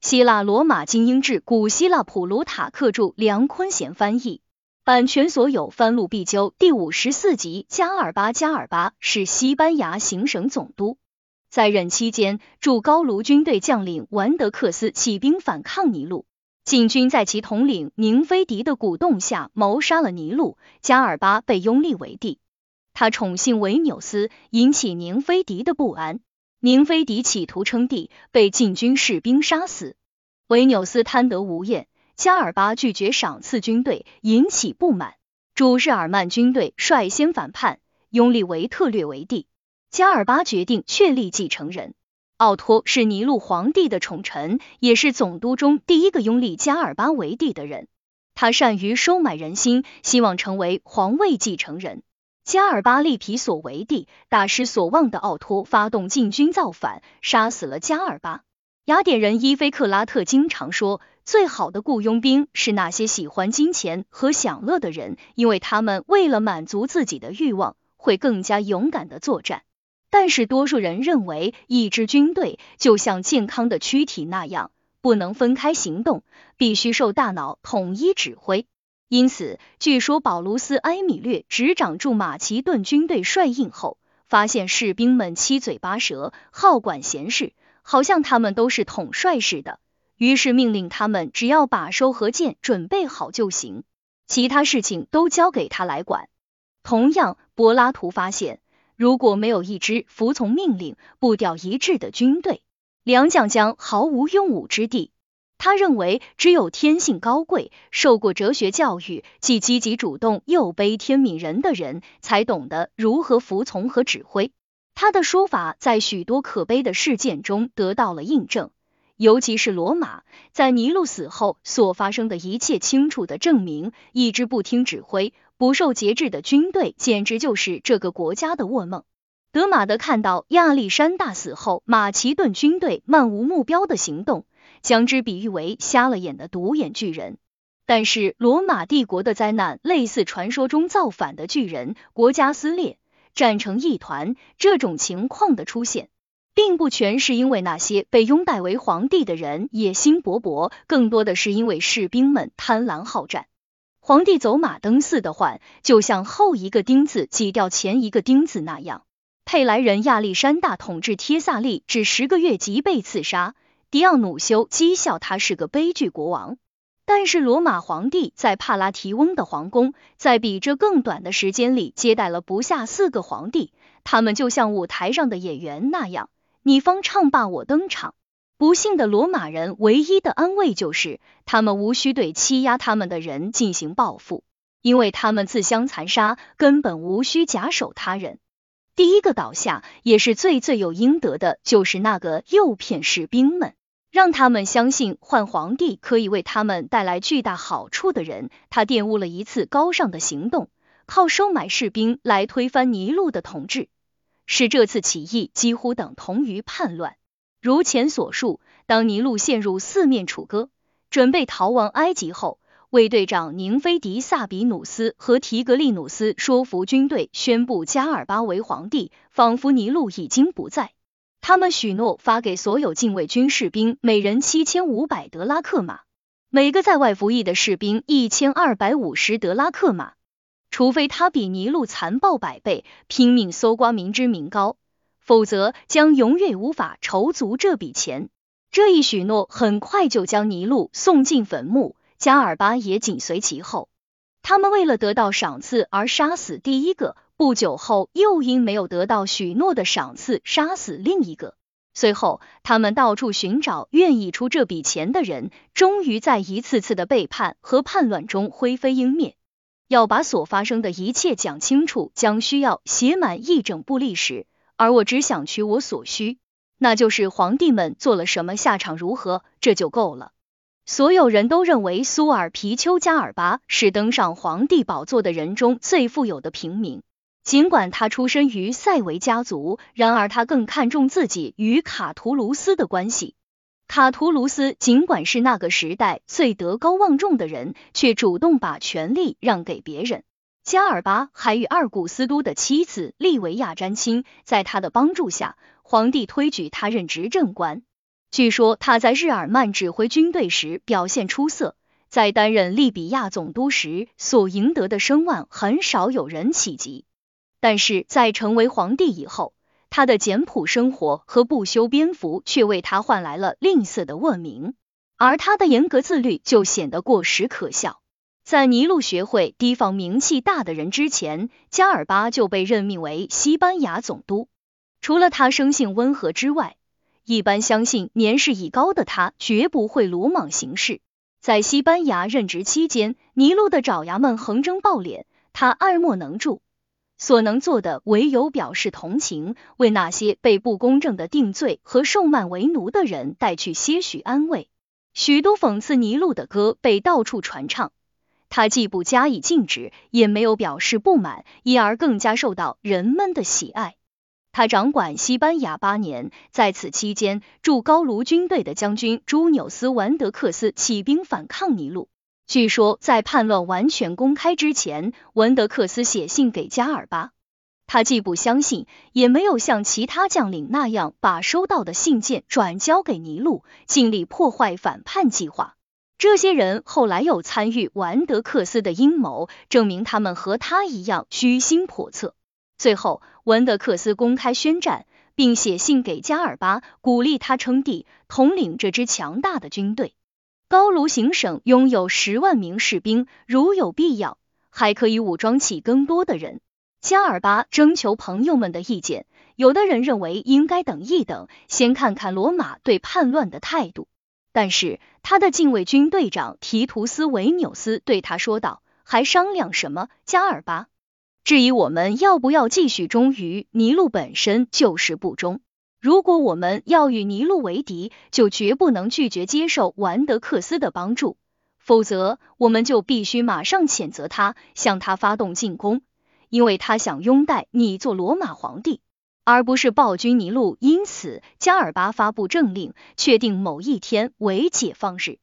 希腊罗马精英志，古希腊普鲁塔克著，梁坤贤翻译，版权所有，翻录必究。第五十四集，加尔巴，加尔巴是西班牙行省总督，在任期间，驻高卢军队将领完德克斯起兵反抗尼禄，禁军在其统领宁菲迪的鼓动下谋杀了尼禄，加尔巴被拥立为帝。他宠幸维纽斯，引起宁菲迪的不安。宁菲迪企图称帝，被禁军士兵杀死。维纽斯贪得无厌，加尔巴拒绝赏赐军队，引起不满。主日耳曼军队率先反叛，拥立维特略为帝。加尔巴决定确立继承人。奥托是尼禄皇帝的宠臣，也是总督中第一个拥立加尔巴为帝的人。他善于收买人心，希望成为皇位继承人。加尔巴利皮索为帝，大失所望的奥托发动禁军造反，杀死了加尔巴。雅典人伊菲克拉特经常说，最好的雇佣兵是那些喜欢金钱和享乐的人，因为他们为了满足自己的欲望，会更加勇敢的作战。但是多数人认为，一支军队就像健康的躯体那样，不能分开行动，必须受大脑统一指挥。因此，据说保卢斯·埃米略执掌驻马其顿军队帅印后，发现士兵们七嘴八舌，好管闲事，好像他们都是统帅似的。于是命令他们只要把收和剑准备好就行，其他事情都交给他来管。同样，柏拉图发现，如果没有一支服从命令、步调一致的军队，良将将毫无用武之地。他认为，只有天性高贵、受过哲学教育、既积极主动又悲天悯人的人，才懂得如何服从和指挥。他的说法在许多可悲的事件中得到了印证，尤其是罗马在尼禄死后所发生的一切，清楚的证明，一支不听指挥、不受节制的军队，简直就是这个国家的噩梦。德马德看到亚历山大死后，马其顿军队漫无目标的行动。将之比喻为瞎了眼的独眼巨人，但是罗马帝国的灾难类似传说中造反的巨人，国家撕裂，战成一团。这种情况的出现，并不全是因为那些被拥戴为皇帝的人野心勃勃，更多的是因为士兵们贪婪好战。皇帝走马灯似的换，就像后一个钉子挤掉前一个钉子那样。佩莱人亚历山大统治帖萨利只十个月即被刺杀。迪奥努修讥笑他是个悲剧国王，但是罗马皇帝在帕拉提翁的皇宫，在比这更短的时间里接待了不下四个皇帝，他们就像舞台上的演员那样，你方唱罢我登场。不幸的罗马人唯一的安慰就是，他们无需对欺压他们的人进行报复，因为他们自相残杀，根本无需假手他人。第一个倒下，也是最罪有应得的，就是那个诱骗士兵们。让他们相信换皇帝可以为他们带来巨大好处的人，他玷污了一次高尚的行动，靠收买士兵来推翻尼禄的统治，使这次起义几乎等同于叛乱。如前所述，当尼禄陷入四面楚歌，准备逃亡埃及后，卫队长宁菲迪萨比努斯和提格利努斯说服军队宣布加尔巴为皇帝，仿佛尼禄已经不在。他们许诺发给所有禁卫军士兵每人七千五百德拉克马，每个在外服役的士兵一千二百五十德拉克马，除非他比尼禄残暴百倍，拼命搜刮民脂民膏，否则将永远无法筹足这笔钱。这一许诺很快就将尼禄送进坟墓，加尔巴也紧随其后。他们为了得到赏赐而杀死第一个。不久后，又因没有得到许诺的赏赐，杀死另一个。随后，他们到处寻找愿意出这笔钱的人，终于在一次次的背叛和叛乱中灰飞烟灭。要把所发生的一切讲清楚，将需要写满一整部历史，而我只想取我所需，那就是皇帝们做了什么，下场如何，这就够了。所有人都认为苏尔皮丘加尔巴是登上皇帝宝座的人中最富有的平民。尽管他出身于塞维家族，然而他更看重自己与卡图卢斯的关系。卡图卢斯尽管是那个时代最德高望重的人，却主动把权力让给别人。加尔巴还与二古斯都的妻子利维亚沾亲，在他的帮助下，皇帝推举他任执政官。据说他在日耳曼指挥军队时表现出色，在担任利比亚总督时所赢得的声望很少有人企及。但是在成为皇帝以后，他的简朴生活和不修边幅却为他换来了吝啬的恶名，而他的严格自律就显得过时可笑。在尼禄学会提防名气大的人之前，加尔巴就被任命为西班牙总督。除了他生性温和之外，一般相信年事已高的他绝不会鲁莽行事。在西班牙任职期间，尼禄的爪牙们横征暴敛，他爱莫能助，所能做的唯有表示同情，为那些被不公正的定罪和受慢为奴的人带去些许安慰。许多讽刺尼禄的歌被到处传唱。他既不加以禁止，也没有表示不满，因而更加受到人们的喜爱。他掌管西班牙八年，在此期间，驻高卢军队的将军朱纽斯·完德克斯起兵反抗尼禄。据说，在叛乱完全公开之前，文德克斯写信给加尔巴，他既不相信，也没有像其他将领那样把收到的信件转交给尼禄，尽力破坏反叛计划。这些人后来又参与完德克斯的阴谋，证明他们和他一样居心叵测。最后，文德克斯公开宣战，并写信给加尔巴，鼓励他称帝，统领这支强大的军队。高卢行省拥有十万名士兵，如有必要，还可以武装起更多的人。加尔巴征求朋友们的意见，有的人认为应该等一等，先看看罗马对叛乱的态度。但是他的禁卫军队长提图斯维纽斯对他说道：“还商量什么？加尔巴，质疑我们要不要继续忠于尼禄本身就是不忠。如果我们要与尼禄为敌，就绝不能拒绝接受完德克斯的帮助，否则我们就必须马上谴责他，向他发动进攻，因为他想拥戴你做罗马皇帝。”而不是暴君尼禄，因此加尔巴发布政令，确定某一天为解放日。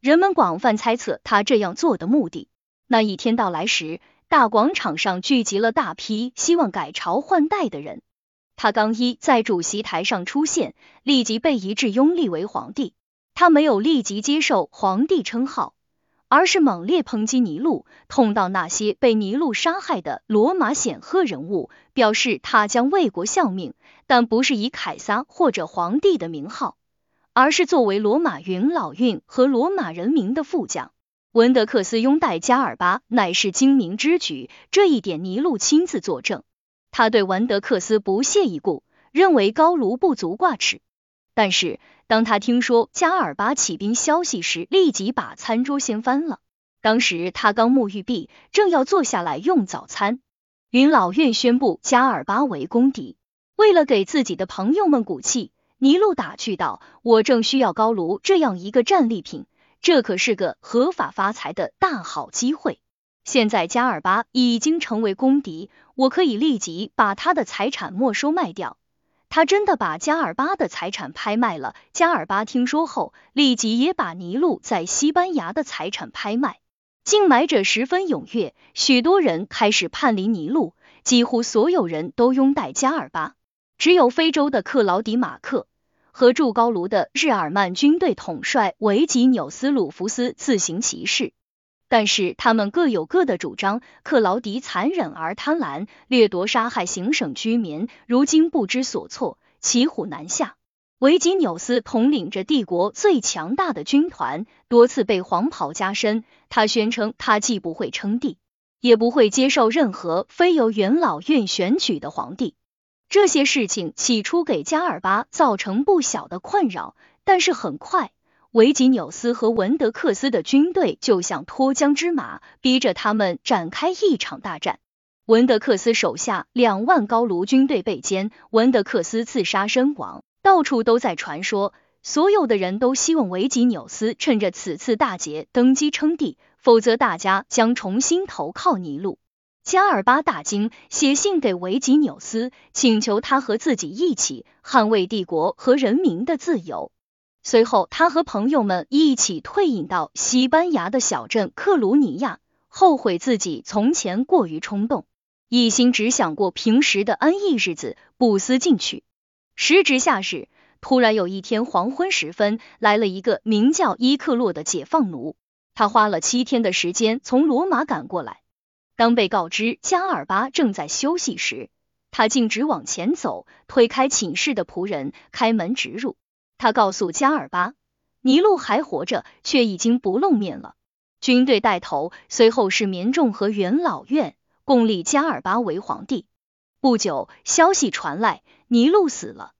人们广泛猜测他这样做的目的。那一天到来时，大广场上聚集了大批希望改朝换代的人。他刚一在主席台上出现，立即被一致拥立为皇帝。他没有立即接受皇帝称号。而是猛烈抨击尼禄，痛悼那些被尼禄杀害的罗马显赫人物，表示他将为国效命，但不是以凯撒或者皇帝的名号，而是作为罗马元老院和罗马人民的副将。文德克斯拥戴加尔巴乃是精明之举，这一点尼禄亲自作证。他对文德克斯不屑一顾，认为高卢不足挂齿。但是，当他听说加尔巴起兵消息时，立即把餐桌掀翻了。当时他刚沐浴毕，正要坐下来用早餐，元老院宣布加尔巴为公敌。为了给自己的朋友们鼓气，尼禄打趣道：“我正需要高卢这样一个战利品，这可是个合法发财的大好机会。现在加尔巴已经成为公敌，我可以立即把他的财产没收卖掉。”他真的把加尔巴的财产拍卖了。加尔巴听说后，立即也把尼禄在西班牙的财产拍卖。竞买者十分踊跃，许多人开始叛离尼禄，几乎所有人都拥戴加尔巴。只有非洲的克劳迪马克和驻高卢的日耳曼军队统帅维吉纽斯鲁弗斯自行其事。但是他们各有各的主张。克劳迪残忍而贪婪，掠夺杀害行省居民，如今不知所措，骑虎难下。维吉纽斯统领着帝国最强大的军团，多次被黄袍加身。他宣称，他既不会称帝，也不会接受任何非由元老院选举的皇帝。这些事情起初给加尔巴造成不小的困扰，但是很快。维吉纽斯和文德克斯的军队就像脱缰之马，逼着他们展开一场大战。文德克斯手下两万高卢军队被歼，文德克斯自杀身亡。到处都在传说，所有的人都希望维吉纽斯趁着此次大捷登基称帝，否则大家将重新投靠尼禄。加尔巴大惊，写信给维吉纽斯，请求他和自己一起捍卫帝国和人民的自由。随后，他和朋友们一起退隐到西班牙的小镇克鲁尼亚，后悔自己从前过于冲动，一心只想过平时的安逸日子，不思进取。时值夏日，突然有一天黄昏时分，来了一个名叫伊克洛的解放奴，他花了七天的时间从罗马赶过来。当被告知加尔巴正在休息时，他径直往前走，推开寝室的仆人，开门直入。他告诉加尔巴，尼禄还活着，却已经不露面了。军队带头，随后是民众和元老院，共立加尔巴为皇帝。不久，消息传来，尼禄死了。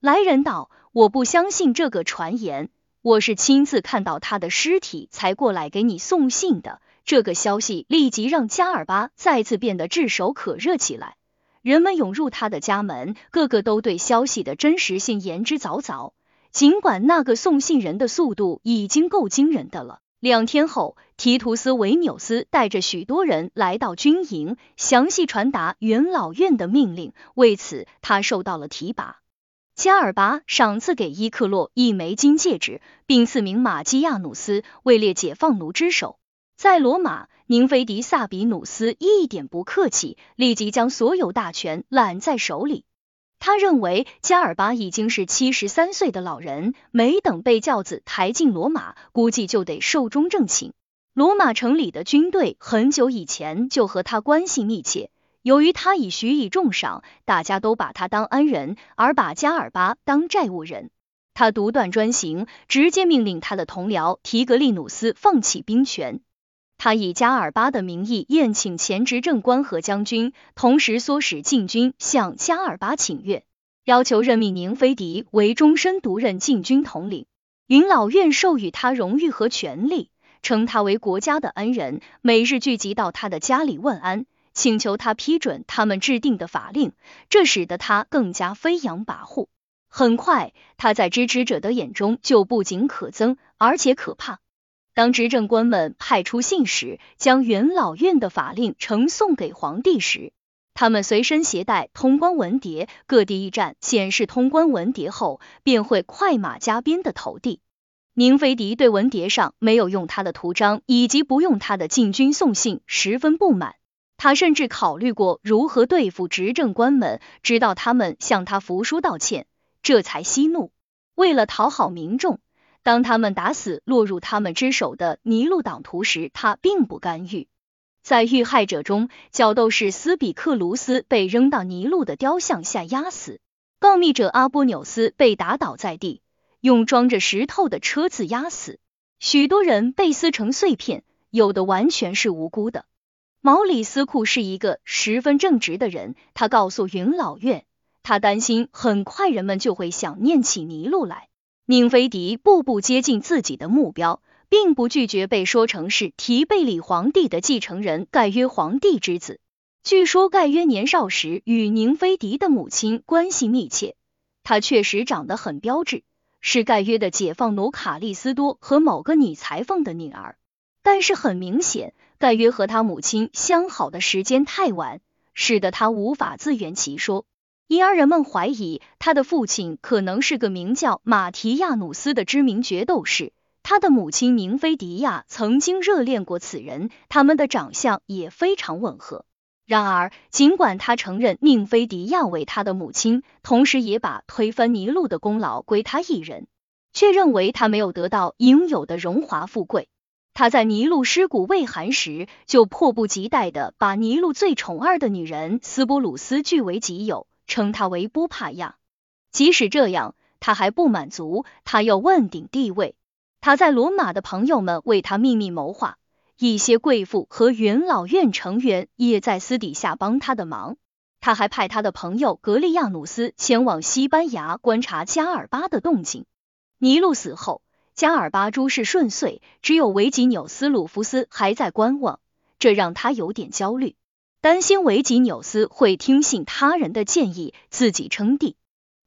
来人道：“我不相信这个传言，我是亲自看到他的尸体才过来给你送信的。”这个消息立即让加尔巴再次变得炙手可热起来，人们涌入他的家门，个个都对消息的真实性言之凿凿。尽管那个送信人的速度已经够惊人的了。两天后，提图斯维纽斯带着许多人来到军营，详细传达元老院的命令。为此，他受到了提拔。加尔巴赏赐给伊克洛一枚金戒指，并赐名马基亚努斯位列解放奴之首。在罗马，宁菲迪萨比努斯一点不客气，立即将所有大权揽在手里。他认为加尔巴已经是七十三岁的老人，没等被轿子抬进罗马，估计就得寿终正寝。罗马城里的军队很久以前就和他关系密切，由于他已许以重赏，大家都把他当恩人，而把加尔巴当债务人。他独断专行，直接命令他的同僚提格利努斯放弃兵权。他以加尔巴的名义宴请前执政官和将军，同时唆使禁军向加尔巴请愿，要求任命宁菲迪为终身独任禁军统领。云老院授予他荣誉和权力，称他为国家的恩人，每日聚集到他的家里问安，请求他批准他们制定的法令，这使得他更加飞扬跋扈。很快，他在支持者的眼中就不仅可憎，而且可怕。当执政官们派出信使将元老院的法令呈送给皇帝时，他们随身携带通关文牒，各地驿站显示通关文牒后，便会快马加鞭的投递。宁菲迪对文牒上没有用他的图章以及不用他的禁军送信十分不满，他甚至考虑过如何对付执政官们，直到他们向他服输道歉，这才息怒。为了讨好民众。当他们打死落入他们之手的尼禄党徒时，他并不干预。在遇害者中，角斗士斯比克卢斯被扔到尼禄的雕像下压死，告密者阿波纽斯被打倒在地，用装着石头的车子压死。许多人被撕成碎片，有的完全是无辜的。毛里斯库是一个十分正直的人，他告诉云老院，他担心很快人们就会想念起尼禄来。宁菲迪步步接近自己的目标，并不拒绝被说成是提贝里皇帝的继承人盖约皇帝之子。据说盖约年少时与宁菲迪的母亲关系密切，他确实长得很标致，是盖约的解放奴卡利斯多和某个女裁缝的女儿。但是很明显，盖约和他母亲相好的时间太晚，使得他无法自圆其说。因而人们怀疑他的父亲可能是个名叫马提亚努斯的知名决斗士，他的母亲宁菲迪亚曾经热恋过此人，他们的长相也非常吻合。然而，尽管他承认宁菲迪亚为他的母亲，同时也把推翻尼禄的功劳归他一人，却认为他没有得到应有的荣华富贵。他在尼禄尸骨未寒时，就迫不及待的把尼禄最宠爱的女人斯波鲁斯据为己有。称他为波帕亚。即使这样，他还不满足，他要问鼎地位。他在罗马的朋友们为他秘密谋划，一些贵妇和元老院成员也在私底下帮他的忙。他还派他的朋友格利亚努斯前往西班牙观察加尔巴的动静。尼禄死后，加尔巴诸事顺遂，只有维吉纽斯鲁弗斯还在观望，这让他有点焦虑。担心维吉纽斯会听信他人的建议，自己称帝。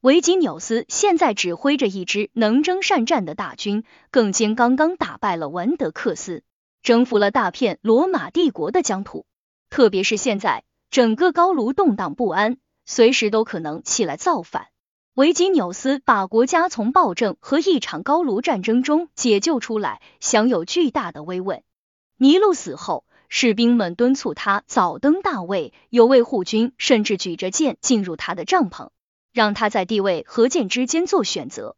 维吉纽斯现在指挥着一支能征善战的大军，更兼刚刚打败了文德克斯，征服了大片罗马帝国的疆土。特别是现在，整个高卢动荡不安，随时都可能起来造反。维吉纽斯把国家从暴政和一场高卢战争中解救出来，享有巨大的威望。尼禄死后。士兵们敦促他早登大位，有位护军甚至举着剑进入他的帐篷。让他在地位和剑之间做选择。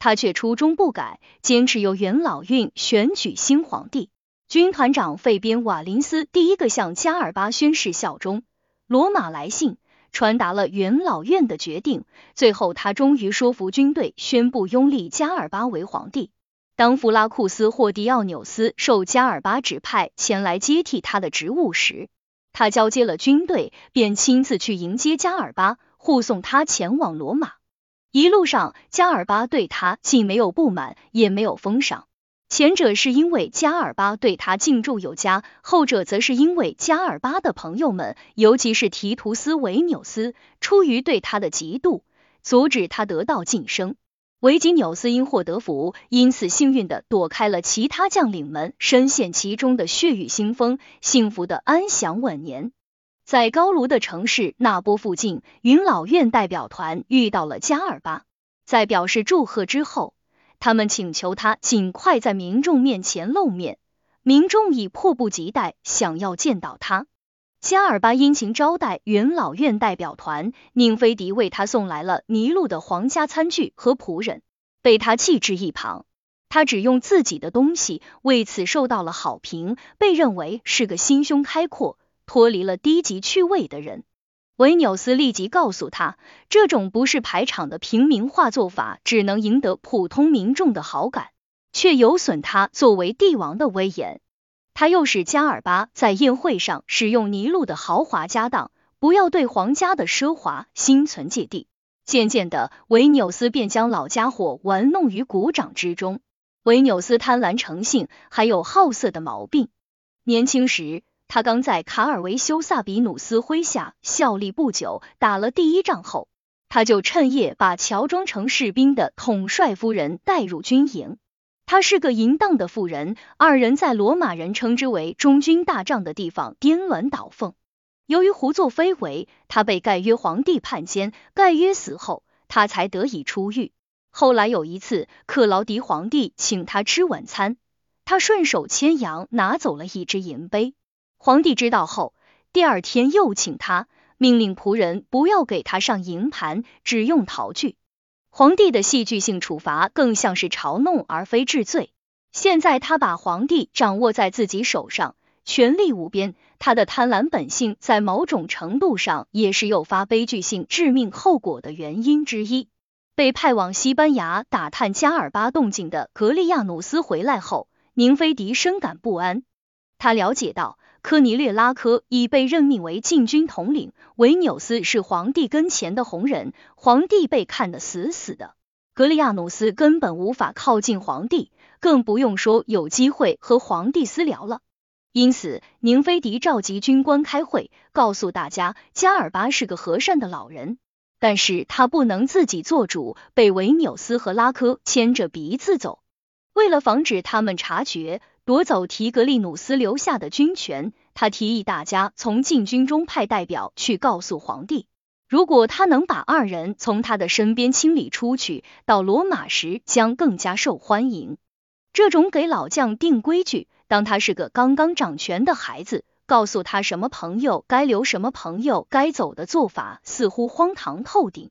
他却初衷不改，坚持由元老院选举新皇帝。军团长费边瓦林斯第一个向加尔巴宣誓效忠。罗马来信传达了元老院的决定，最后他终于说服军队宣布拥立加尔巴为皇帝。当弗拉库斯霍迪奥纽斯受加尔巴指派前来接替他的职务时，他交接了军队，便亲自去迎接加尔巴，护送他前往罗马。一路上，加尔巴对他既没有不满，也没有封赏。前者是因为加尔巴对他敬重有加，后者则是因为加尔巴的朋友们，尤其是提图斯维纽斯，出于对他的嫉妒，阻止他得到晋升。维吉纽斯因祸得福，因此幸运的躲开了其他将领们深陷其中的血雨腥风，幸福的安享晚年。在高卢的城市那波附近，云老院代表团遇到了加尔巴，在表示祝贺之后。他们请求他尽快在民众面前露面，民众已迫不及待想要见到他。加尔巴殷勤招待元老院代表团，宁菲迪为他送来了尼禄的皇家餐具和仆人，被他弃置一旁。他只用自己的东西，为此受到了好评，被认为是个心胸开阔、脱离了低级趣味的人。维纽斯立即告诉他，这种不是排场的平民化做法，只能赢得普通民众的好感，却有损他作为帝王的威严。他又使加尔巴在宴会上使用尼禄的豪华家当，不要对皇家的奢华心存芥蒂。渐渐的，维纽斯便将老家伙玩弄于股掌之中。维纽斯贪婪成性，还有好色的毛病。年轻时。他刚在卡尔维修萨比努斯麾下效力不久，打了第一仗后，他就趁夜把乔装成士兵的统帅夫人带入军营。他是个淫荡的妇人，二人在罗马人称之为中军大帐的地方颠鸾倒凤。由于胡作非为，他被盖约皇帝判监。盖约死后，他才得以出狱。后来有一次，克劳迪皇帝请他吃晚餐，他顺手牵羊拿走了一只银杯。皇帝知道后，第二天又请他，命令仆人不要给他上银盘，只用陶具。皇帝的戏剧性处罚更像是嘲弄而非治罪。现在他把皇帝掌握在自己手上，权力无边。他的贪婪本性在某种程度上也是诱发悲剧性致命后果的原因之一。被派往西班牙打探加尔巴动静的格利亚努斯回来后，宁菲迪深感不安。他了解到。科尼略拉科已被任命为禁军统领，维纽斯是皇帝跟前的红人，皇帝被看得死死的。格利亚努斯根本无法靠近皇帝，更不用说有机会和皇帝私聊了。因此，宁菲迪召集军官开会，告诉大家加尔巴是个和善的老人，但是他不能自己做主，被维纽斯和拉科牵着鼻子走。为了防止他们察觉。夺走提格利努斯留下的军权，他提议大家从禁军中派代表去告诉皇帝，如果他能把二人从他的身边清理出去，到罗马时将更加受欢迎。这种给老将定规矩，当他是个刚刚掌权的孩子，告诉他什么朋友该留，什么朋友该走的做法，似乎荒唐透顶。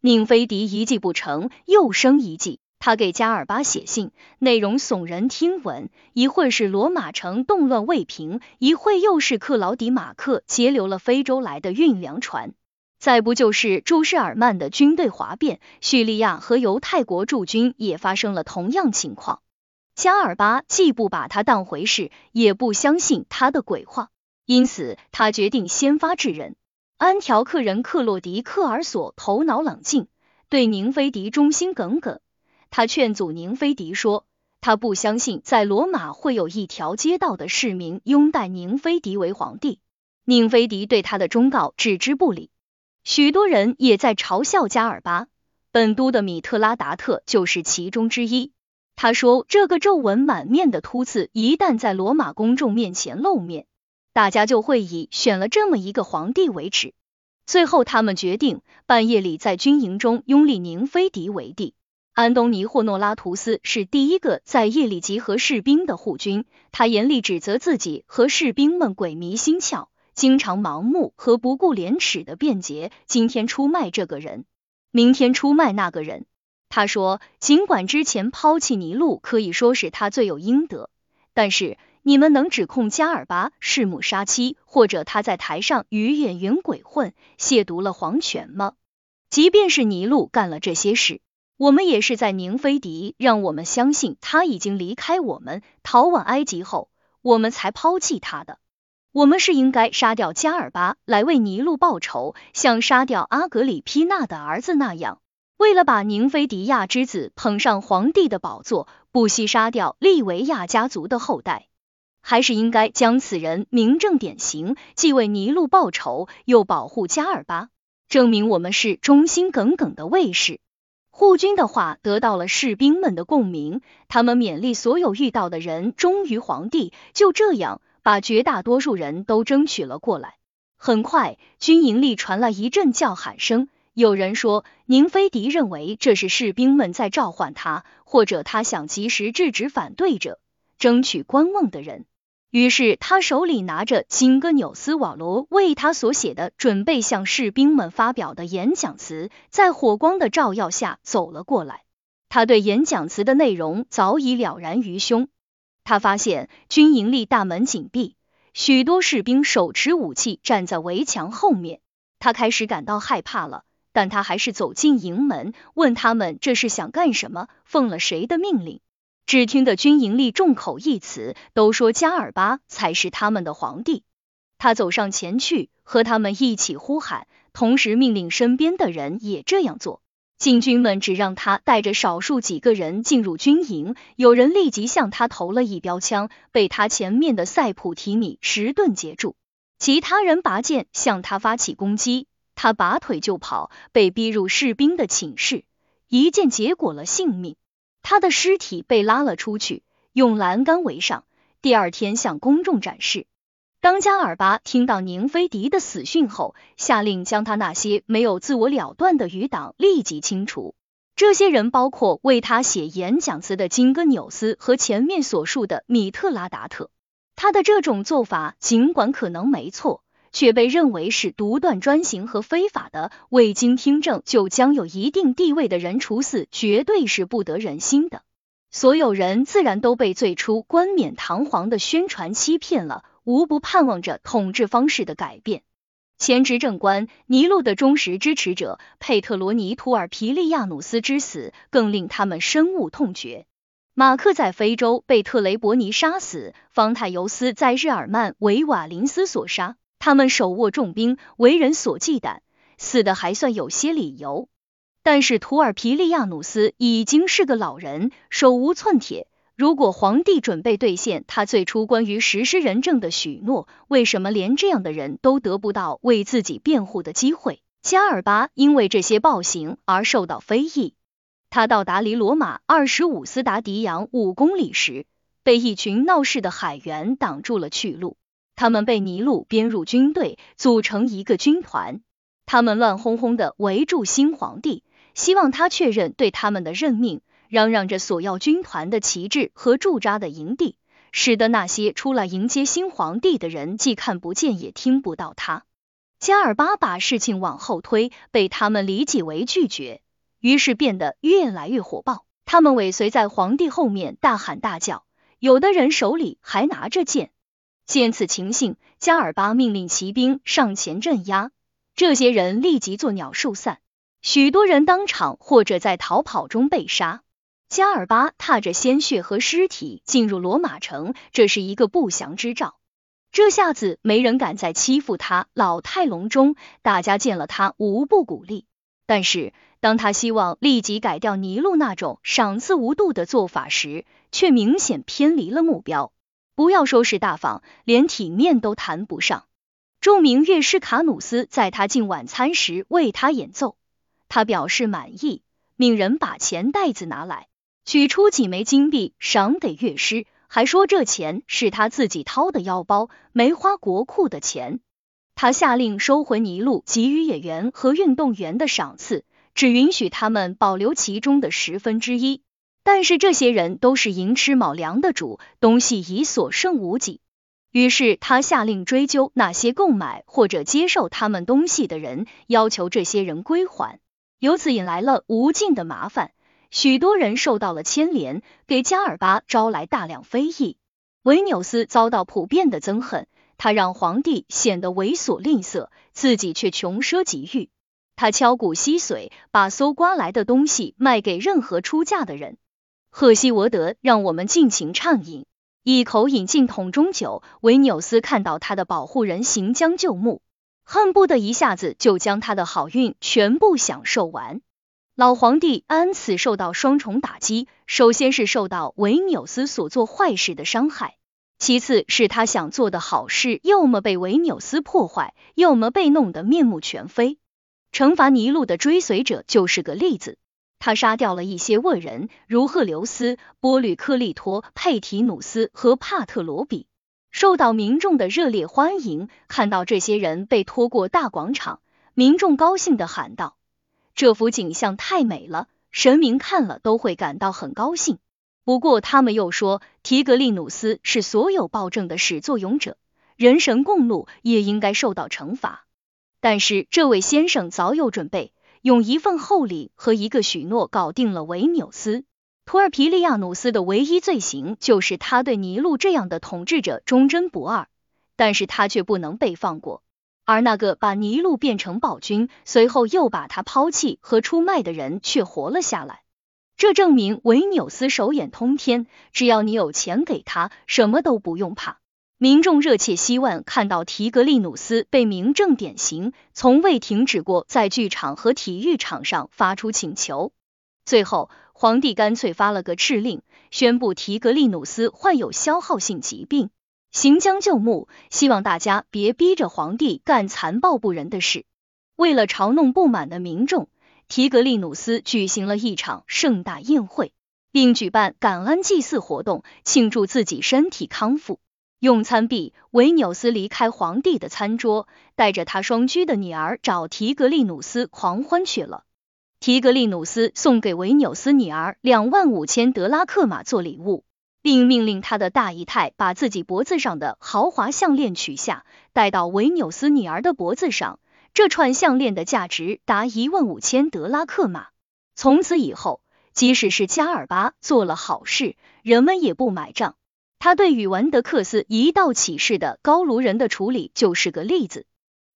宁菲迪一计不成，又生一计。他给加尔巴写信，内容耸人听闻。一会是罗马城动乱未平，一会又是克劳迪马克截留了非洲来的运粮船，再不就是朱士尔曼的军队哗变。叙利亚和犹太国驻军也发生了同样情况。加尔巴既不把他当回事，也不相信他的鬼话，因此他决定先发制人。安条克人克洛迪克尔索头脑冷静，对宁菲迪忠心耿耿。他劝阻宁菲迪说，他不相信在罗马会有一条街道的市民拥戴宁菲迪为皇帝。宁菲迪对他的忠告置之不理。许多人也在嘲笑加尔巴，本都的米特拉达特就是其中之一。他说，这个皱纹满面的秃子一旦在罗马公众面前露面，大家就会以选了这么一个皇帝为耻。最后，他们决定半夜里在军营中拥立宁菲迪为帝。安东尼霍诺拉图斯是第一个在夜里集合士兵的护军，他严厉指责自己和士兵们鬼迷心窍，经常盲目和不顾廉耻的辩解。今天出卖这个人，明天出卖那个人。他说，尽管之前抛弃尼禄可以说是他罪有应得，但是你们能指控加尔巴弑母杀妻，或者他在台上与演员鬼混，亵渎了皇权吗？即便是尼禄干了这些事，我们也是在宁菲迪让我们相信他已经离开我们，逃往埃及后，我们才抛弃他的。我们是应该杀掉加尔巴来为尼禄报仇，像杀掉阿格里皮娜的儿子那样。为了把宁菲迪亚之子捧上皇帝的宝座，不惜杀掉利维亚家族的后代，还是应该将此人明正典刑，既为尼禄报仇，又保护加尔巴，证明我们是忠心耿耿的卫士。护军的话得到了士兵们的共鸣，他们勉励所有遇到的人忠于皇帝，就这样把绝大多数人都争取了过来。很快，军营里传来一阵叫喊声。有人说，宁菲迪认为这是士兵们在召唤他，或者他想及时制止反对者，争取观望的人。于是他手里拿着金戈纽斯瓦罗为他所写的、准备向士兵们发表的演讲词，在火光的照耀下走了过来。他对演讲词的内容早已了然于胸。他发现军营里大门紧闭，许多士兵手持武器站在围墙后面。他开始感到害怕了。但他还是走进营门，问他们这是想干什么，奉了谁的命令。只听得军营里众口一词，都说加尔巴才是他们的皇帝。他走上前去，和他们一起呼喊，同时命令身边的人也这样做。禁军们只让他带着少数几个人进入军营，有人立即向他投了一标枪，被他前面的塞普提米石盾截住。其他人拔剑向他发起攻击。他拔腿就跑，被逼入士兵的寝室，一剑结果了性命。他的尸体被拉了出去，用栏杆围上，第二天向公众展示。当加尔巴听到宁菲迪的死讯后，下令将他那些没有自我了断的余党立即清除。这些人包括为他写演讲词的金戈纽斯和前面所述的米特拉达特。他的这种做法尽管可能没错。却被认为是独断专行和非法的，未经听证就将有一定地位的人处死，绝对是不得人心的。所有人自然都被最初冠冕堂皇的宣传欺骗了，无不盼望着统治方式的改变。前执政官尼禄的忠实支持者佩特罗尼图尔皮利亚努斯之死，更令他们深恶痛绝。马克在非洲被特雷伯尼杀死，方泰尤斯在日耳曼为瓦林斯所杀。他们手握重兵，为人所忌惮，死的还算有些理由。但是图尔皮利亚努斯已经是个老人，手无寸铁。如果皇帝准备兑现他最初关于实施仁政的许诺，为什么连这样的人都得不到为自己辩护的机会？加尔巴因为这些暴行而受到非议。他到达离罗马二十五斯达迪扬五公里时，被一群闹事的海员挡住了去路。他们被尼禄编入军队，组成一个军团。他们乱哄哄的围住新皇帝，希望他确认对他们的任命，嚷嚷着索要军团的旗帜和驻扎的营地，使得那些出来迎接新皇帝的人既看不见也听不到他。加尔巴把事情往后推，被他们理解为拒绝，于是变得越来越火爆。他们尾随在皇帝后面，大喊大叫，有的人手里还拿着剑。见此情形，加尔巴命令骑兵上前镇压，这些人立即作鸟兽散，许多人当场或者在逃跑中被杀。加尔巴踏着鲜血和尸体进入罗马城，这是一个不祥之兆。这下子没人敢再欺负他。老态龙钟，大家见了他无不鼓励。但是当他希望立即改掉尼禄那种赏赐无度的做法时，却明显偏离了目标。不要说是大方，连体面都谈不上。著名乐师卡努斯在他进晚餐时为他演奏，他表示满意，命人把钱袋子拿来，取出几枚金币赏给乐师，还说这钱是他自己掏的腰包，没花国库的钱。他下令收回尼禄给予演员和运动员的赏赐，只允许他们保留其中的十分之一。但是这些人都是寅吃卯粮的主，东西已所剩无几。于是他下令追究那些购买或者接受他们东西的人，要求这些人归还。由此引来了无尽的麻烦，许多人受到了牵连，给加尔巴招来大量非议。维纽斯遭到普遍的憎恨，他让皇帝显得猥琐吝啬，自己却穷奢极欲。他敲骨吸髓，把搜刮来的东西卖给任何出价的人。赫西沃德让我们尽情畅饮，一口饮尽桶中酒。维纽斯看到他的保护人行将就木。恨不得一下子就将他的好运全部享受完。老皇帝安此受到双重打击，首先是受到维纽斯所做坏事的伤害，其次是他想做的好事，要么被维纽斯破坏，要么被弄得面目全非。惩罚尼禄的追随者就是个例子，他杀掉了一些恶人，如赫留斯、波吕克利托、佩提努斯和帕特罗比。受到民众的热烈欢迎，看到这些人被拖过大广场，民众高兴的喊道：“这幅景象太美了，神明看了都会感到很高兴。”不过他们又说，提格利努斯是所有暴政的始作俑者，人神共怒，也应该受到惩罚。但是这位先生早有准备，用一份厚礼和一个许诺搞定了维纽斯。图尔皮利亚努斯的唯一罪行就是他对尼禄这样的统治者忠贞不二，但是他却不能被放过。而那个把尼禄变成暴君，随后又把他抛弃和出卖的人却活了下来。这证明维纽斯手眼通天，只要你有钱给他，什么都不用怕。民众热切希望看到提格利努斯被明正典刑，从未停止过在剧场和体育场上发出请求。最后。皇帝干脆发了个敕令，宣布提格利努斯患有消耗性疾病，行将就木，希望大家别逼着皇帝干残暴不仁的事。为了嘲弄不满的民众，提格利努斯举行了一场盛大宴会，并举办感恩祭祀活动，庆祝自己身体康复。用餐毕，维纽斯离开皇帝的餐桌，带着他双居的女儿找提格利努斯狂欢去了。提格利努斯送给维纽斯女儿两万五千德拉克马做礼物，并命令他的大姨太把自己脖子上的豪华项链取下，戴到维纽斯女儿的脖子上。这串项链的价值达一万五千德拉克马。从此以后，即使是加尔巴做了好事，人们也不买账。他对与完德克斯一道起事的高卢人的处理就是个例子。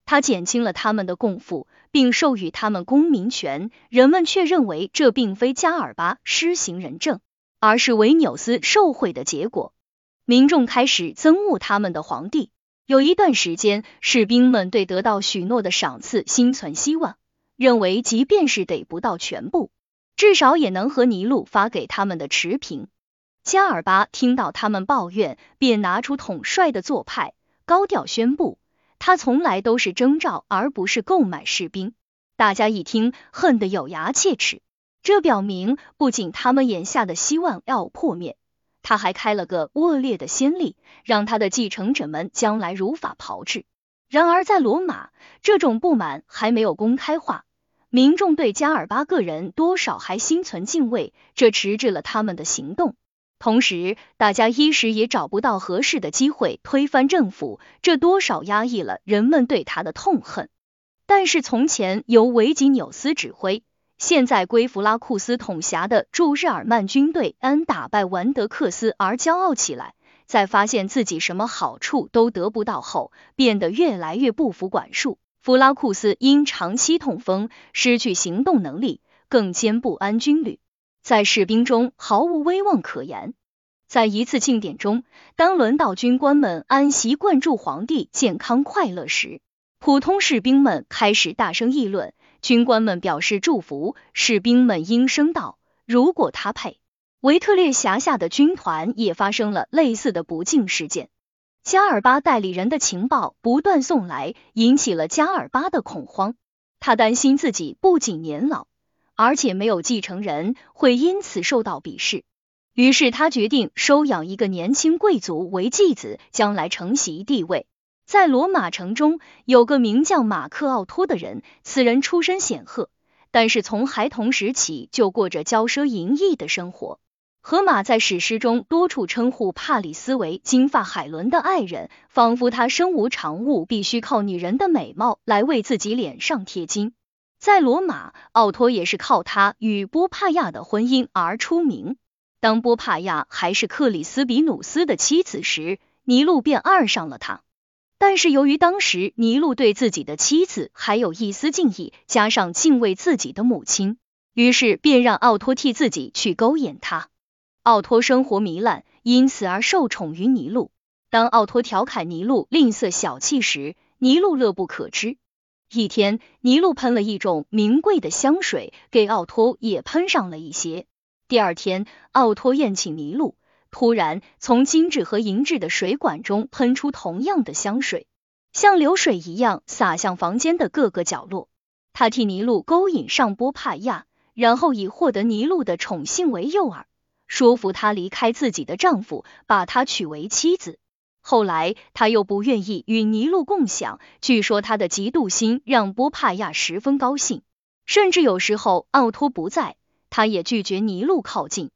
他减轻了他们的供赋，并授予他们公民权，人们却认为这并非加尔巴施行仁政，而是维纽斯受贿的结果。民众开始憎恶他们的皇帝。有一段时间，士兵们对得到许诺的赏赐心存希望，认为即便是得不到全部，至少也能和尼禄发给他们的持平。加尔巴听到他们抱怨，便拿出统帅的做派，高调宣布。他从来都是征召，而不是购买士兵。大家一听，恨得咬牙切齿。这表明，不仅他们眼下的希望要破灭，他还开了个恶劣的先例，让他的继承者们将来如法炮制。然而，在罗马，这种不满还没有公开化，民众对加尔巴个人多少还心存敬畏，这迟滞了他们的行动。同时，大家一时也找不到合适的机会推翻政府，这多少压抑了人们对他的痛恨。但是，从前由维吉纽斯指挥，现在归弗拉库斯统辖的驻日耳曼军队，安打败完德克斯而骄傲起来，在发现自己什么好处都得不到后，变得越来越不服管束。弗拉库斯因长期痛风，失去行动能力，更兼不安军旅。在士兵中毫无威望可言。在一次庆典中，当轮到军官们安息灌注皇帝健康快乐时，普通士兵们开始大声议论。军官们表示祝福，士兵们应声道：“如果他配。”维特列辖下的军团也发生了类似的不敬事件。加尔巴代理人的情报不断送来，引起了加尔巴的恐慌。他担心自己不仅年老。而且没有继承人，会因此受到鄙视。于是他决定收养一个年轻贵族为继子，将来承袭帝位。在罗马城中有个名叫马克奥托的人，此人出身显赫，但是从孩童时起就过着骄奢淫逸的生活。荷马在史诗中多处称呼帕里斯为金发海伦的爱人，仿佛他身无长物，必须靠女人的美貌来为自己脸上贴金。在罗马，奥托也是靠他与波帕亚的婚姻而出名。当波帕亚还是克里斯比努斯的妻子时，尼禄便爱上了他。但是由于当时尼禄对自己的妻子还有一丝敬意，加上敬畏自己的母亲，于是便让奥托替自己去勾引她。奥托生活糜烂，因此而受宠于尼禄。当奥托调侃尼禄吝啬小气时，尼禄乐不可支。一天，尼禄喷了一种名贵的香水，给奥托也喷上了一些。第二天，奥托宴请尼禄，突然从金质和银质的水管中喷出同样的香水，像流水一样洒向房间的各个角落。他替尼禄勾引上波帕亚，然后以获得尼禄的宠幸为诱饵，说服他离开自己的丈夫，把他娶为妻子。后来他又不愿意与尼禄共享，据说他的嫉妒心让波帕亚十分高兴，甚至有时候奥托不在，他也拒绝尼禄靠近。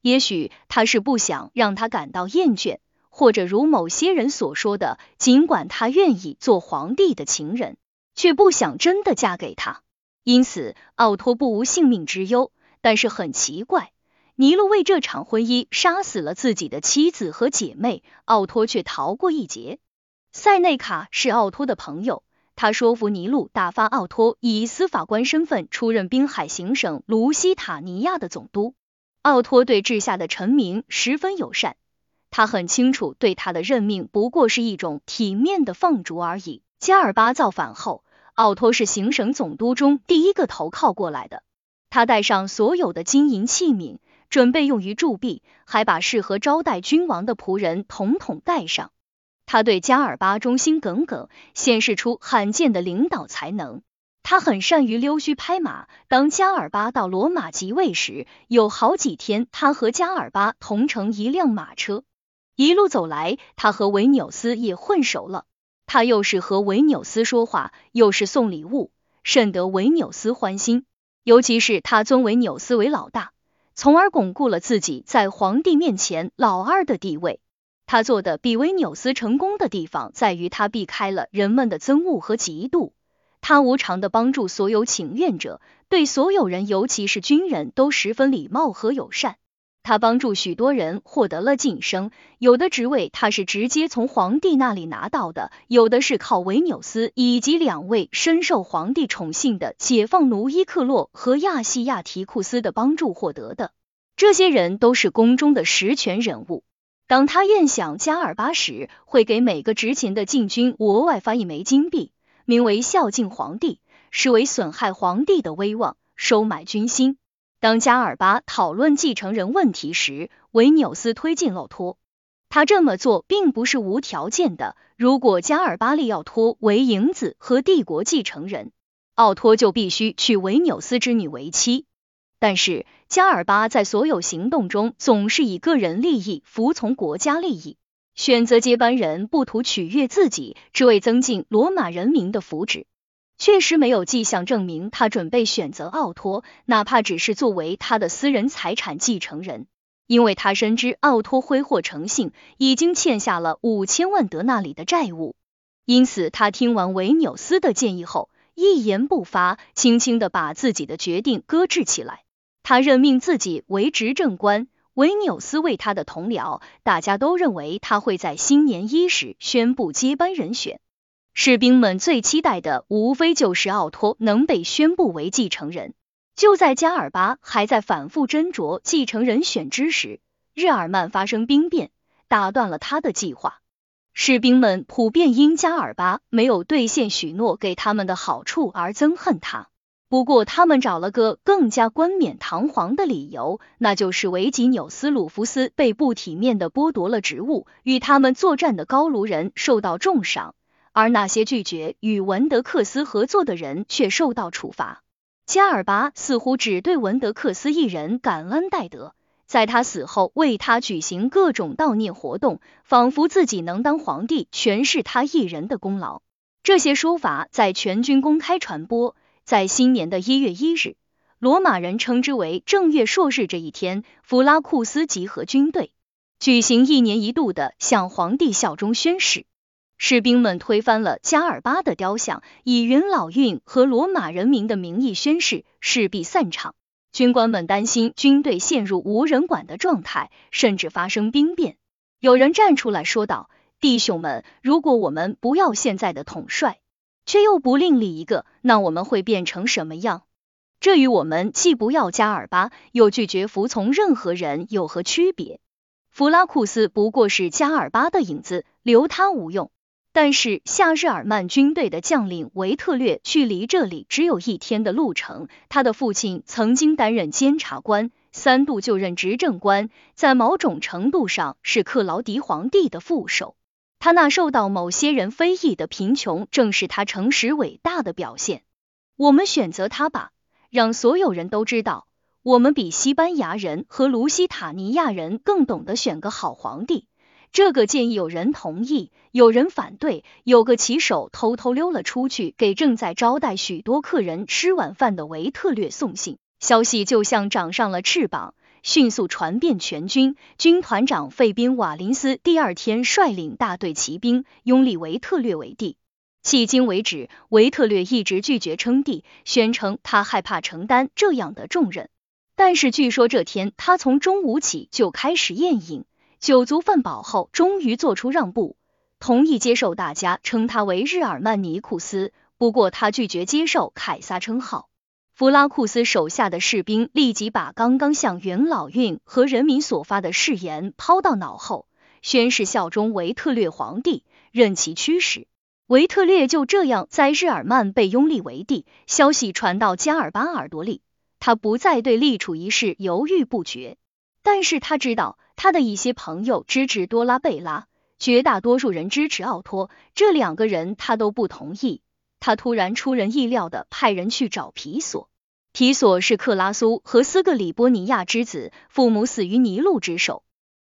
也许他是不想让他感到厌倦，或者如某些人所说的，尽管他愿意做皇帝的情人，却不想真的嫁给他，因此奥托不无性命之忧。但是很奇怪。尼禄为这场婚姻杀死了自己的妻子和姐妹，奥托却逃过一劫。塞内卡是奥托的朋友，他说服尼禄打发奥托以司法官身份出任滨海行省卢西塔尼亚的总督。奥托对治下的臣民十分友善，他很清楚对他的任命不过是一种体面的放逐而已。加尔巴造反后，奥托是行省总督中第一个投靠过来的，他带上所有的金银器皿。准备用于铸币，还把适合招待君王的仆人统统带上。他对加尔巴忠心耿耿，显示出罕见的领导才能。他很善于溜须拍马。当加尔巴到罗马即位时，有好几天，他和加尔巴同乘一辆马车，一路走来，他和维纽斯也混熟了。他又是和维纽斯说话，又是送礼物，甚得维纽斯欢心。尤其是他尊维纽斯为老大。从而巩固了自己在皇帝面前老二的地位。他做的比维纽斯成功的地方在于他避开了人们的憎恶和嫉妒。他无偿的帮助所有请愿者，对所有人，尤其是军人，都十分礼貌和友善。他帮助许多人获得了晋升，有的职位他是直接从皇帝那里拿到的，有的是靠维纽斯以及两位深受皇帝宠幸的解放奴伊克洛和亚细亚提库斯的帮助获得的。这些人都是宫中的实权人物。当他宴享加尔巴时，会给每个执勤的禁军额外发一枚金币，名为孝敬皇帝，视为损害皇帝的威望，收买军心。当加尔巴讨论继承人问题时，维纽斯推进奥托。他这么做并不是无条件的。如果加尔巴利奥托为影子和帝国继承人，奥托就必须娶维纽斯之女为妻。但是加尔巴在所有行动中总是以个人利益服从国家利益，选择接班人不图取悦自己，只为增进罗马人民的福祉。确实没有迹象证明他准备选择奥托，哪怕只是作为他的私人财产继承人，因为他深知奥托挥霍成性，已经欠下了五千万德纳里的债务。因此，他听完维纽斯的建议后，一言不发，轻轻的把自己的决定搁置起来。他任命自己为执政官，维纽斯为他的同僚。大家都认为他会在新年伊始宣布接班人选。士兵们最期待的，无非就是奥托能被宣布为继承人。就在加尔巴还在反复斟酌继承人选之时，日耳曼发生兵变，打断了他的计划。士兵们普遍因加尔巴没有兑现许诺给他们的好处而憎恨他。不过，他们找了个更加冠冕堂皇的理由，那就是维吉纽斯鲁弗斯被不体面的剥夺了职务，与他们作战的高卢人受到重赏。而那些拒绝与文德克斯合作的人却受到处罚。加尔巴似乎只对文德克斯一人感恩戴德，在他死后为他举行各种悼念活动，仿佛自己能当皇帝全是他一人的功劳。这些说法在全军公开传播。在新年的一月一日，罗马人称之为正月朔日这一天，弗拉库斯集合军队，举行一年一度的向皇帝效忠宣誓。士兵们推翻了加尔巴的雕像，以元老院和罗马人民的名义宣誓，势必散场。军官们担心军队陷入无人管的状态，甚至发生兵变。有人站出来说道：“弟兄们，如果我们不要现在的统帅，却又不另立一个，那我们会变成什么样？这与我们既不要加尔巴，又拒绝服从任何人有何区别？”弗拉库斯不过是加尔巴的影子，留他无用。但是夏日耳曼军队的将领维特略距离这里只有一天的路程。他的父亲曾经担任监察官，三度就任执政官，在某种程度上是克劳迪皇帝的副手。他那受到某些人非议的贫穷，正是他诚实伟大的表现。我们选择他吧，让所有人都知道，我们比西班牙人和卢西塔尼亚人更懂得选个好皇帝。这个建议有人同意，有人反对。有个骑手偷偷溜了出去，给正在招待许多客人吃晚饭的维特略送信。消息就像长上了翅膀，迅速传遍全军。军团长费宾瓦林斯第二天率领大队骑兵拥立维特略为帝。迄今为止，维特略一直拒绝称帝，宣称他害怕承担这样的重任。但是据说这天他从中午起就开始宴饮。酒足饭饱后，终于做出让步，同意接受大家称他为日耳曼尼库斯。不过他拒绝接受凯撒称号。弗拉库斯手下的士兵立即把刚刚向元老院和人民所发的誓言抛到脑后，宣誓效忠维特略皇帝，任其驱使。维特略就这样在日耳曼被拥立为帝。消息传到加尔巴耳朵里，他不再对立储一事犹豫不决，但是他知道。他的一些朋友支持多拉贝拉，绝大多数人支持奥托，这两个人他都不同意。他突然出人意料的派人去找皮索。皮索是克拉苏和斯格里波尼亚之子，父母死于尼禄之手。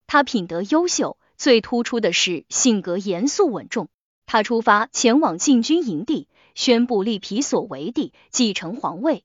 他品德优秀，最突出的是性格严肃稳重。他出发前往禁军营地，宣布立皮索为帝，继承皇位。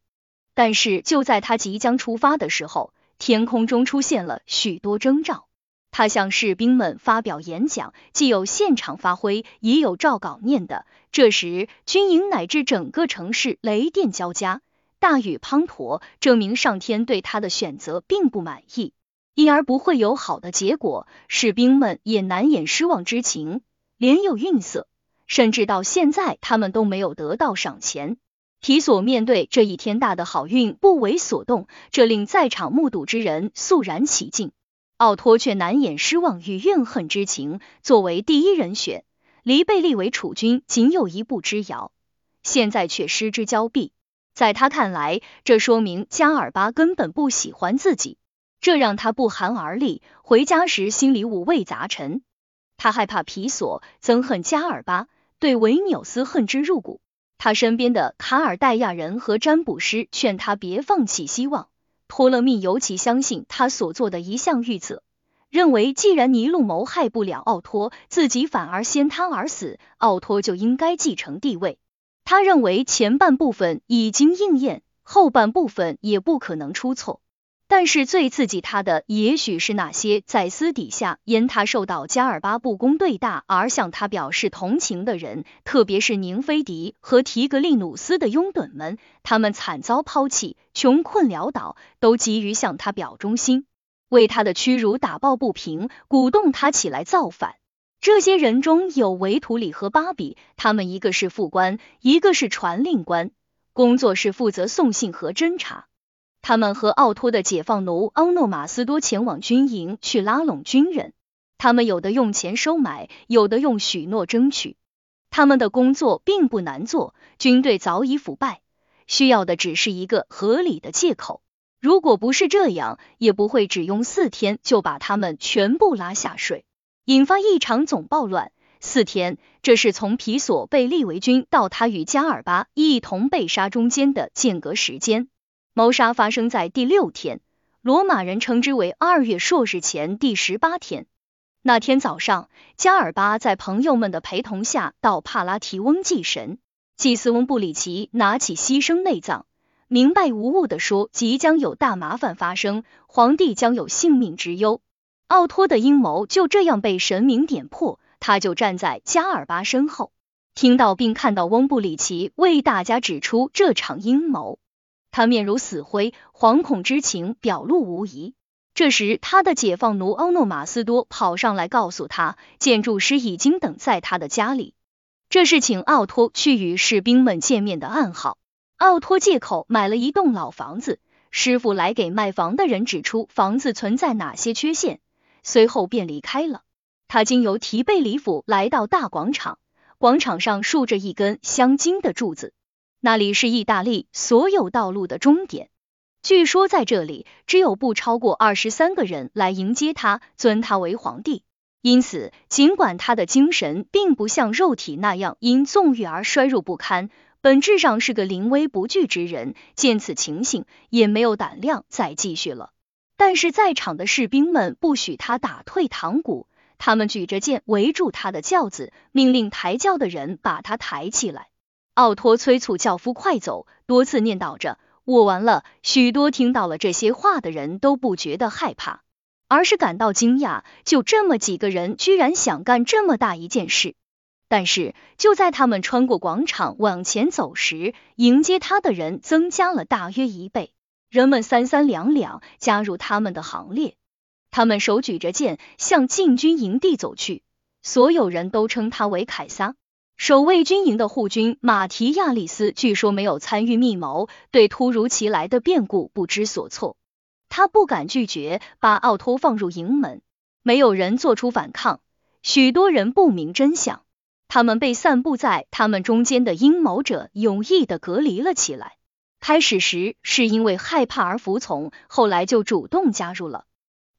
但是就在他即将出发的时候，天空中出现了许多征兆，他向士兵们发表演讲，既有现场发挥，也有照稿念的。这时，军营乃至整个城市雷电交加，大雨滂沱，证明上天对他的选择并不满意，因而不会有好的结果。士兵们也难掩失望之情，脸有愠色，甚至到现在，他们都没有得到赏钱。提索面对这一天大的好运不为所动，这令在场目睹之人肃然起敬。奥托却难掩失望与怨恨之情。作为第一人选，离被立为储君仅有一步之遥，现在却失之交臂。在他看来，这说明加尔巴根本不喜欢自己，这让他不寒而栗。回家时心里五味杂陈，他害怕皮索，憎恨加尔巴，对维纽斯恨之入骨。他身边的卡尔代亚人和占卜师劝他别放弃希望。托勒密尤其相信他所做的一项预测，认为既然尼禄谋害不了奥托，自己反而先他而死，奥托就应该继承帝位。他认为前半部分已经应验，后半部分也不可能出错。但是最刺激他的，也许是那些在私底下因他受到加尔巴不公对待而向他表示同情的人，特别是宁菲迪和提格利努斯的拥趸们。他们惨遭抛弃，穷困潦倒，都急于向他表忠心，为他的屈辱打抱不平，鼓动他起来造反。这些人中有维图里和巴比，他们一个是副官，一个是传令官，工作是负责送信和侦查。他们和奥托的解放奴奥诺马斯多前往军营去拉拢军人，他们有的用钱收买，有的用许诺争取。他们的工作并不难做，军队早已腐败，需要的只是一个合理的借口。如果不是这样，也不会只用四天就把他们全部拉下水，引发一场总暴乱。四天，这是从皮索被立为军到他与加尔巴一同被杀中间的间隔时间。谋杀发生在第六天，罗马人称之为二月朔日前第十八天。那天早上，加尔巴在朋友们的陪同下到帕拉提翁祭神。祭司翁布里奇拿起牺牲内脏，明白无误的说，即将有大麻烦发生，皇帝将有性命之忧。奥托的阴谋就这样被神明点破，他就站在加尔巴身后，听到并看到翁布里奇为大家指出这场阴谋。他面如死灰，惶恐之情表露无遗。这时，他的解放奴欧诺马斯多跑上来告诉他，建筑师已经等在他的家里，这是请奥托去与士兵们见面的暗号。奥托借口买了一栋老房子，师傅来给卖房的人指出房子存在哪些缺陷，随后便离开了。他经由提贝里府来到大广场，广场上竖着一根镶金的柱子，那里是意大利所有道路的终点。据说在这里只有不超过二十三个人来迎接他，尊他为皇帝。因此，尽管他的精神并不像肉体那样因纵欲而衰弱不堪，本质上是个临危不惧之人。见此情形，也没有胆量再继续了。但是在场的士兵们不许他打退堂鼓，他们举着剑围住他的轿子，命令抬轿的人把他抬起来。奥托催促轿夫快走，多次念叨着。我完了，许多听到了这些话的人都不觉得害怕，而是感到惊讶。就这么几个人，居然想干这么大一件事。但是就在他们穿过广场往前走时，迎接他的人增加了大约一倍，人们三三两两加入他们的行列。他们手举着剑向禁军营地走去，所有人都称他为凯撒。守卫军营的护军马提亚利斯据说没有参与密谋，对突如其来的变故不知所措。他不敢拒绝把奥托放入营门，没有人做出反抗。许多人不明真相，他们被散布在他们中间的阴谋者有意的隔离了起来。开始时是因为害怕而服从，后来就主动加入了。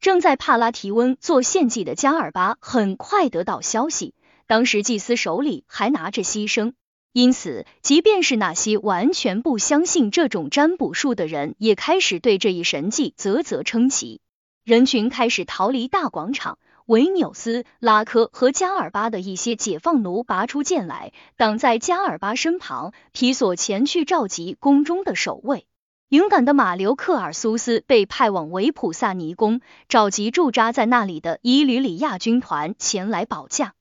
正在帕拉提温做献祭的加尔巴很快得到消息。当时祭司手里还拿着牺牲，因此，即便是那些完全不相信这种占卜术的人，也开始对这一神迹啧啧称奇。人群开始逃离大广场。维纽斯、拉科和加尔巴的一些解放奴拔出剑来，挡在加尔巴身旁，提索前去召集宫中的守卫。勇敢的马留克尔苏斯被派往维普萨尼宫，召集驻扎在那里的伊吕里亚军团前来保驾。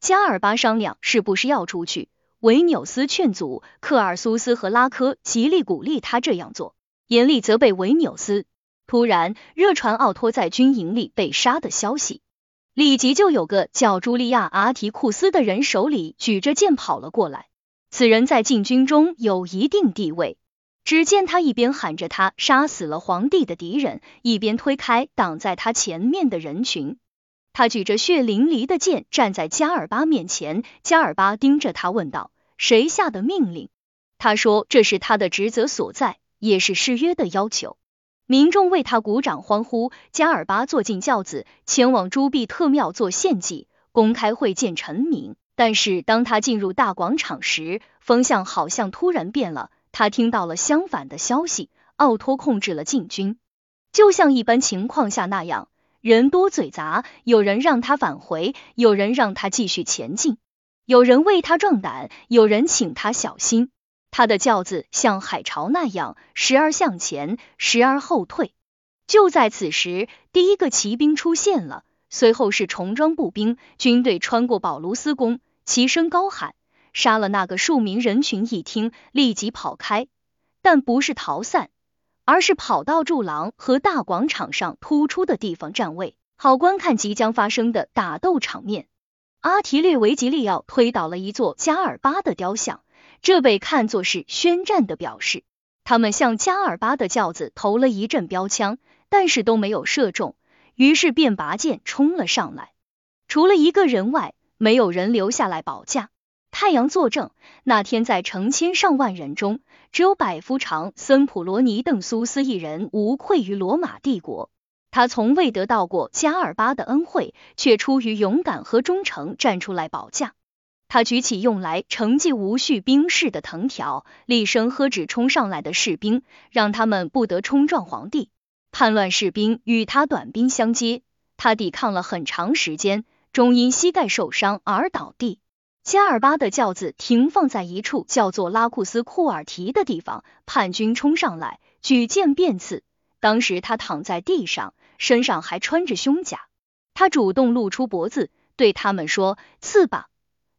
加尔巴商量是不是要出去，维纽斯劝阻，克尔苏斯和拉科极力鼓励他这样做，严厉责备维纽斯。突然，热传奥托在军营里被杀的消息，立即就有个叫茱莉亚·阿提库斯的人手里举着剑跑了过来。此人在禁军中有一定地位。只见他一边喊着他杀死了皇帝的敌人，一边推开挡在他前面的人群。他举着血淋淋的剑站在加尔巴面前，加尔巴盯着他问道：“谁下的命令？”他说：“这是他的职责所在，也是誓约的要求。”民众为他鼓掌欢呼。加尔巴坐进轿子，前往朱庇特庙做献祭，公开会见臣民。但是当他进入大广场时，风向好像突然变了。他听到了相反的消息：奥托控制了禁军，就像一般情况下那样。人多嘴杂，有人让他返回，有人让他继续前进，有人为他壮胆，有人请他小心。他的轿子像海潮那样，时而向前，时而后退。就在此时，第一个骑兵出现了，随后是重装步兵。军队穿过保卢斯宫，齐声高喊：“杀了那个庶民！”人群一听，立即跑开，但不是逃散。而是跑到柱廊和大广场上突出的地方站位，好观看即将发生的打斗场面。阿提略维吉利奥推倒了一座加尔巴的雕像，这被看作是宣战的表示。他们向加尔巴的轿子投了一阵标枪，但是都没有射中，于是便拔剑冲了上来。除了一个人外，没有人留下来保驾。太阳作证，那天在成千上万人中，只有百夫长森普罗尼邓苏斯一人无愧于罗马帝国。他从未得到过加尔巴的恩惠，却出于勇敢和忠诚站出来保驾。他举起用来承继无序兵士的藤条，厉声呵止冲上来的士兵，让他们不得冲撞皇帝。叛乱士兵与他短兵相接，他抵抗了很长时间，终因膝盖受伤而倒地。加尔巴的轿子停放在一处叫做拉库斯库尔提的地方，叛军冲上来，举剑便刺。当时他躺在地上，身上还穿着胸甲。他主动露出脖子，对他们说：“刺吧，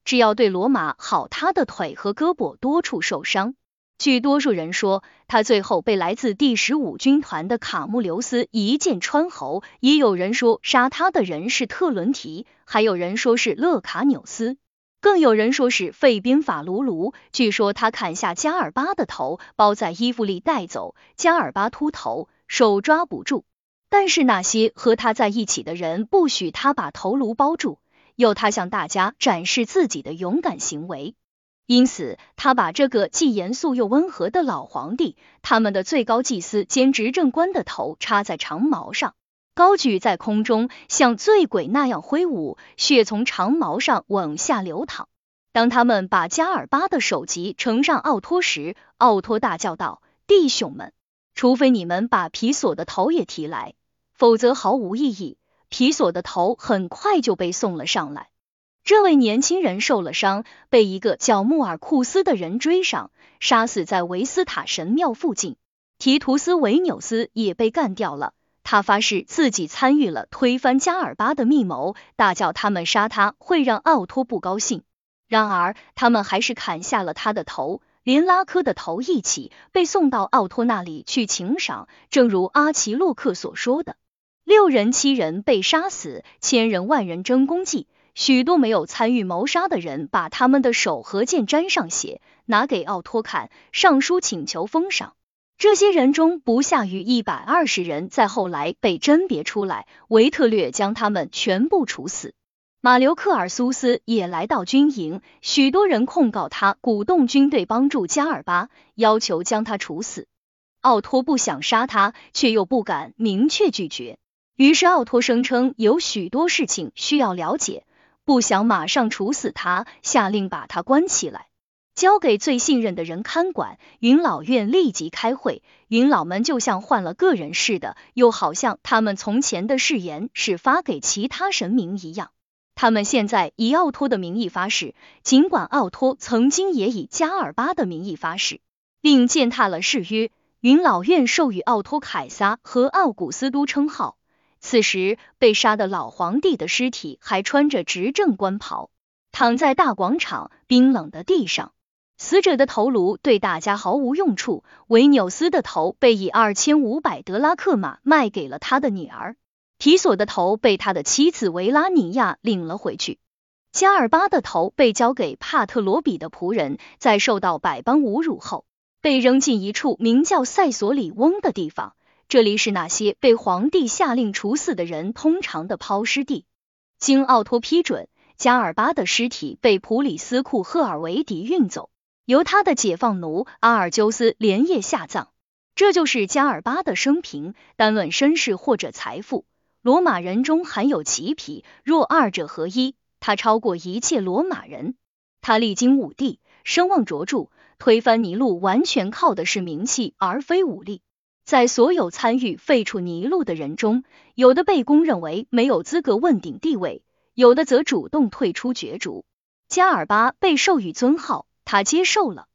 只要对罗马好，他的腿和胳膊多处受伤。”据多数人说，他最后被来自第十五军团的卡穆留斯一剑穿喉；也有人说杀他的人是特伦提，还有人说是勒卡纽斯，更有人说是费宾法卢卢。据说他砍下加尔巴的头，包在衣服里带走。加尔巴秃头，手抓不住，但是那些和他在一起的人不许他把头颅包住，要他向大家展示自己的勇敢行为。因此，他把这个既严肃又温和的老皇帝，他们的最高祭司兼执政官的头插在长矛上，高举在空中，像醉鬼那样挥舞，血从长矛上往下流淌。当他们把加尔巴的首级呈上奥托时，奥托大叫道：“弟兄们，除非你们把皮索的头也提来，否则毫无意义。”皮索的头很快就被送了上来。这位年轻人受了伤，被一个叫穆尔库斯的人追上，杀死在维斯塔神庙附近。提图斯维纽斯也被干掉了。他发誓自己参与了推翻加尔巴的密谋，大叫他们杀他会让奥托不高兴。然而他们还是砍下了他的头，连拉科的头一起被送到奥托那里去请赏。正如阿奇洛克所说的，六人七人被杀死，千人万人争功绩。许多没有参与谋杀的人把他们的手和剑沾上血，拿给奥托看，上书请求封赏。这些人中不下于一百二十人，在后来被甄别出来，维特略将他们全部处死。马留克尔苏斯也来到军营，许多人控告他鼓动军队帮助加尔巴，要求将他处死。奥托不想杀他，却又不敢明确拒绝，于是奥托声称有许多事情需要了解。不想马上处死他，下令把他关起来，交给最信任的人看管。云老院立即开会，云老们就像换了个人似的，又好像他们从前的誓言是发给其他神明一样。他们现在以奥托的名义发誓，尽管奥托曾经也以加尔巴的名义发誓，并践踏了誓约。云老院授予奥托凯撒和奥古斯都称号。此时，被杀的老皇帝的尸体还穿着执政官袍，躺在大广场冰冷的地上。死者的头颅对大家毫无用处。维纽斯的头被以二千五百德拉克马卖给了他的女儿，提索的头被他的妻子维拉尼亚领了回去，加尔巴的头被交给帕特罗比的仆人，在受到百般侮辱后，被扔进一处名叫塞索里翁的地方。这里是那些被皇帝下令处死的人通常的抛尸地。经奥托批准，加尔巴的尸体被普里斯库赫尔维迪运走，由他的解放奴阿尔鸠斯连夜下葬。这就是加尔巴的生平。单论身世或者财富，罗马人中含有其匹；若二者合一，他超过一切罗马人。他历经五帝，声望卓著，推翻尼禄完全靠的是名气而非武力。在所有参与废除尼禄的人中，有的被公认为没有资格问鼎地位，有的则主动退出角逐。加尔巴被授予尊号，他接受了。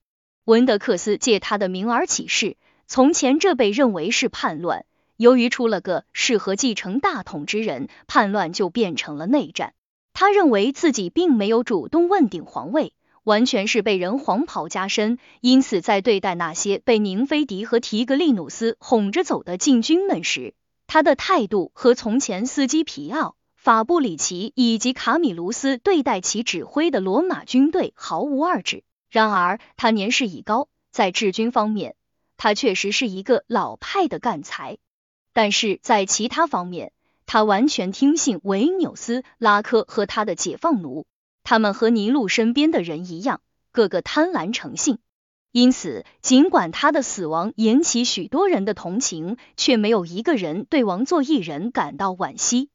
文德克斯借他的名而起事，从前这被认为是叛乱，由于出了个适合继承大统之人，叛乱就变成了内战。他认为自己并没有主动问鼎皇位。完全是被人黄袍加身，因此在对待那些被宁菲迪和提格利努斯哄着走的禁军们时，他的态度和从前斯基皮奥、法布里奇以及卡米卢斯对待其指挥的罗马军队毫无二致。然而他年事已高，在治军方面，他确实是一个老派的干才，但是在其他方面，他完全听信维纽斯、拉科和他的解放奴。他们和尼禄身边的人一样，个个贪婪成性，因此尽管他的死亡引起许多人的同情，却没有一个人对王座一人感到惋惜。